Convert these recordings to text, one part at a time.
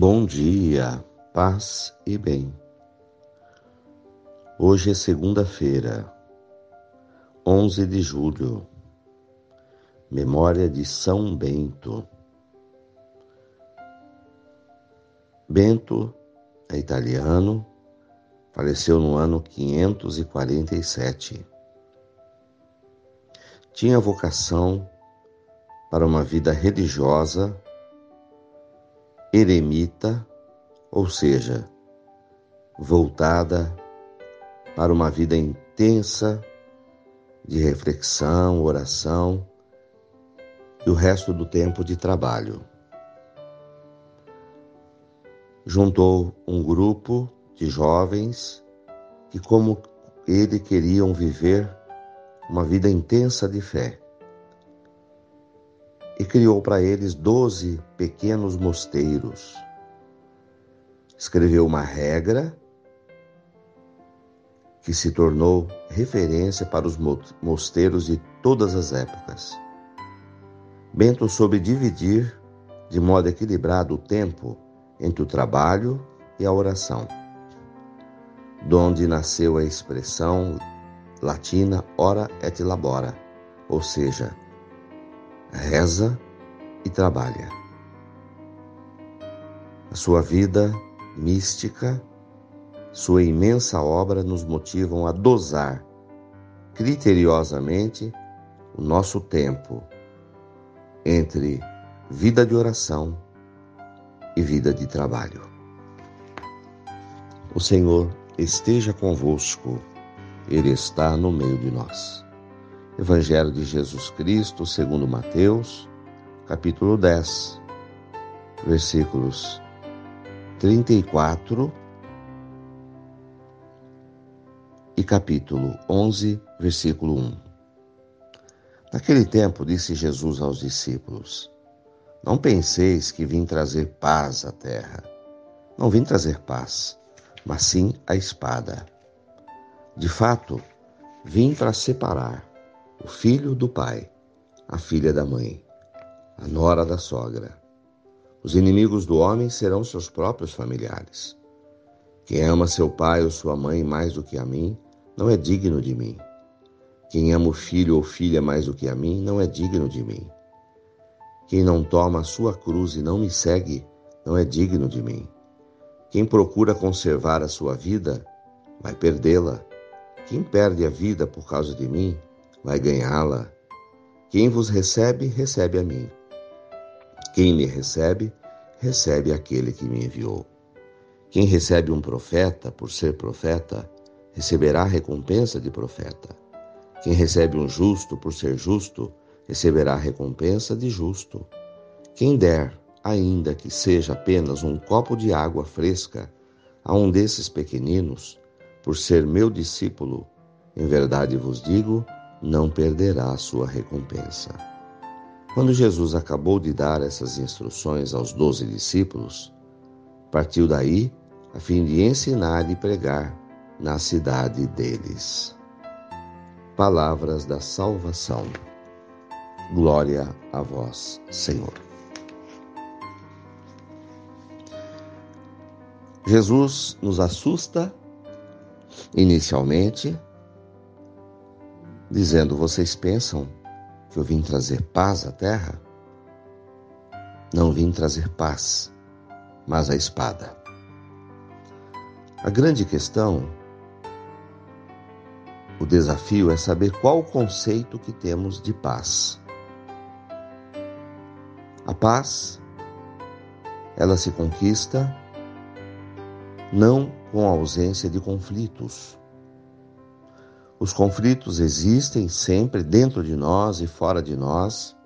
Bom dia, paz e bem. Hoje é segunda-feira, 11 de julho, memória de São Bento. Bento é italiano, faleceu no ano 547. Tinha vocação para uma vida religiosa eremita, ou seja, voltada para uma vida intensa de reflexão, oração e o resto do tempo de trabalho. Juntou um grupo de jovens que, como ele, queriam viver uma vida intensa de fé e criou para eles doze pequenos mosteiros. Escreveu uma regra que se tornou referência para os mosteiros de todas as épocas. Bento soube dividir de modo equilibrado o tempo entre o trabalho e a oração, donde nasceu a expressão latina ora et labora, ou seja, reza e trabalha. A sua vida mística, sua imensa obra nos motivam a dosar criteriosamente o nosso tempo entre vida de oração e vida de trabalho. O Senhor esteja convosco, Ele está no meio de nós. Evangelho de Jesus Cristo, segundo Mateus, capítulo 10, versículos 34 e capítulo 11, versículo 1. Naquele tempo disse Jesus aos discípulos: Não penseis que vim trazer paz à terra. Não vim trazer paz, mas sim a espada. De fato, vim para separar o filho do pai, a filha da mãe, a nora da sogra. Os inimigos do homem serão seus próprios familiares. Quem ama seu pai ou sua mãe mais do que a mim, não é digno de mim. Quem ama o filho ou filha mais do que a mim, não é digno de mim. Quem não toma a sua cruz e não me segue, não é digno de mim. Quem procura conservar a sua vida, vai perdê-la. Quem perde a vida por causa de mim, vai ganhá-la. Quem vos recebe, recebe a mim. Quem me recebe, recebe aquele que me enviou. Quem recebe um profeta por ser profeta, receberá recompensa de profeta. Quem recebe um justo por ser justo, receberá recompensa de justo. Quem der, ainda que seja apenas um copo de água fresca, a um desses pequeninos, por ser meu discípulo, em verdade vos digo, não perderá sua recompensa. Quando Jesus acabou de dar essas instruções aos doze discípulos, partiu daí a fim de ensinar e pregar na cidade deles. Palavras da salvação. Glória a vós, Senhor. Jesus nos assusta inicialmente dizendo: Vocês pensam que eu vim trazer paz à terra? Não vim trazer paz, mas a espada. A grande questão, o desafio é saber qual o conceito que temos de paz. A paz, ela se conquista não com a ausência de conflitos, os conflitos existem sempre dentro de nós e fora de nós.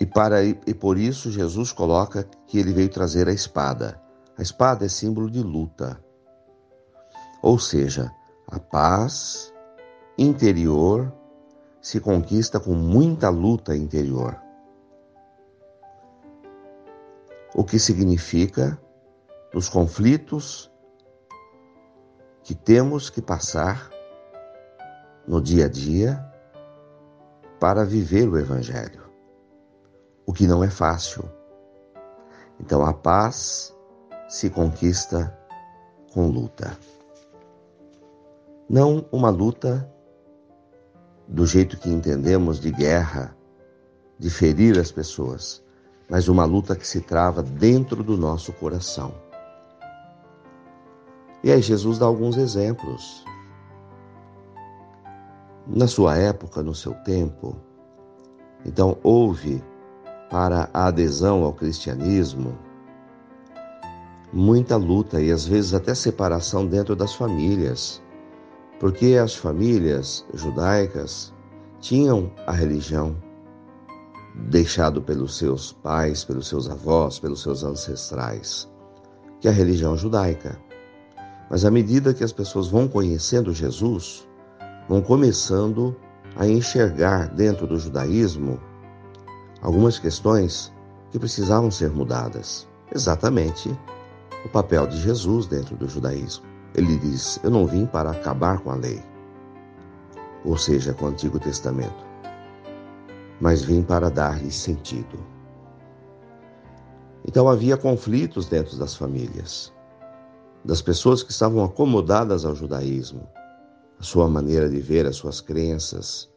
E, para, e por isso Jesus coloca que ele veio trazer a espada. A espada é símbolo de luta. Ou seja, a paz interior se conquista com muita luta interior. O que significa nos conflitos que temos que passar no dia a dia para viver o Evangelho. O que não é fácil, Então a paz se conquista com luta. Não uma luta do jeito que entendemos de guerra, de ferir as pessoas, mas uma luta que se trava dentro do nosso coração. E aí Jesus dá alguns exemplos. Na sua época, no seu tempo, então houve para a adesão ao cristianismo muita luta e às vezes até separação dentro das famílias, porque as famílias judaicas tinham a religião deixado pelos seus pais, pelos seus avós, pelos seus ancestrais, que é a religião judaica. Mas à medida que as pessoas vão conhecendo Jesus, vão começando a enxergar dentro do judaísmo algumas questões que precisavam ser mudadas. Exatamente o papel de Jesus dentro do judaísmo. Ele diz: Eu não vim para acabar com a lei, ou seja, com o Antigo Testamento, mas vim para dar-lhe sentido. Então havia conflitos dentro das famílias, das pessoas que estavam acomodadas ao judaísmo, a sua maneira de ver, as suas crenças.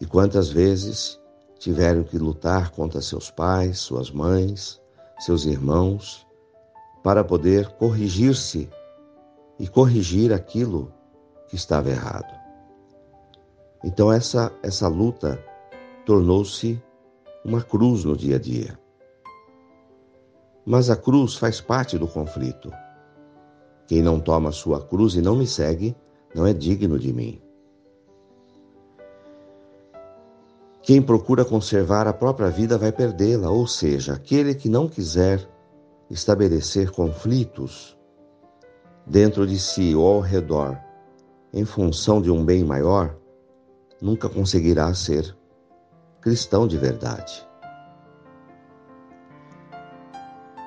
E quantas vezes tiveram que lutar contra seus pais, suas mães, seus irmãos, para poder corrigir-se e corrigir aquilo que estava errado. Então essa essa luta tornou-se uma cruz no dia a dia. Mas a cruz faz parte do conflito. Quem não toma sua cruz e não me segue, não é digno de mim. Quem procura conservar a própria vida vai perdê-la, ou seja, aquele que não quiser estabelecer conflitos dentro de si ou ao redor em função de um bem maior, nunca conseguirá ser cristão de verdade.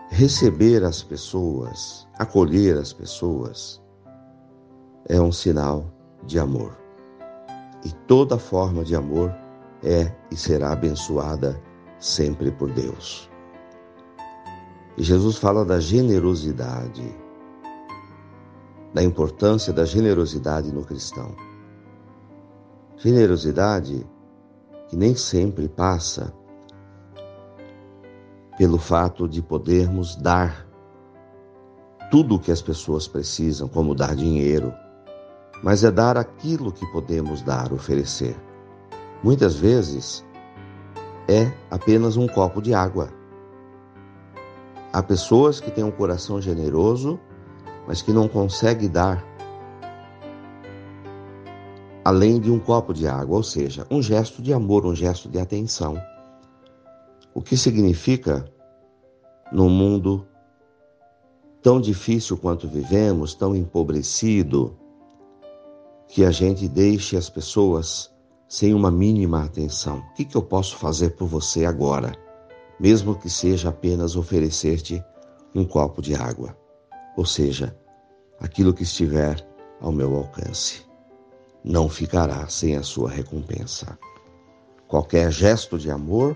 Receber as pessoas, acolher as pessoas, é um sinal de amor. E toda forma de amor é e será abençoada sempre por Deus. E Jesus fala da generosidade, da importância da generosidade no cristão. Generosidade que nem sempre passa pelo fato de podermos dar tudo o que as pessoas precisam, como dar dinheiro, mas é dar aquilo que podemos dar, oferecer. Muitas vezes é apenas um copo de água Há pessoas que têm um coração generoso, mas que não conseguem dar além de um copo de água, ou seja, um gesto de amor, um gesto de atenção. O que significa, num mundo tão difícil quanto vivemos, tão empobrecido, que a gente deixe as pessoas sem uma mínima atenção. O que, que eu posso fazer por você agora? mesmo que seja apenas oferecer-te um copo de água, ou seja, aquilo que estiver ao meu alcance. Não ficará sem a sua recompensa. Qualquer gesto de amor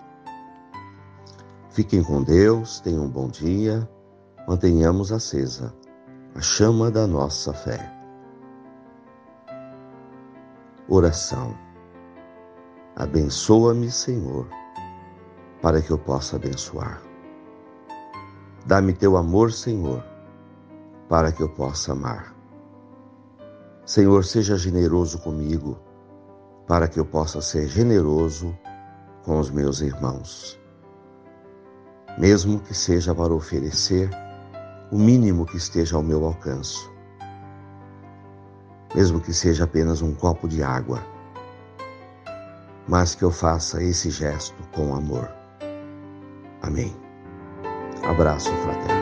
Fiquem com Deus, tenham um bom dia, mantenhamos acesa a chama da nossa fé. Oração. Abençoa-me, Senhor para que eu possa abençoar. Dá-me teu amor, Senhor, para que eu possa amar. Senhor, seja generoso comigo, para que eu possa ser generoso com os meus irmãos. Mesmo que seja para oferecer o mínimo que esteja ao meu alcance. Mesmo que seja apenas um copo de água, mas que eu faça esse gesto com amor. Amém. Abraço fraterno.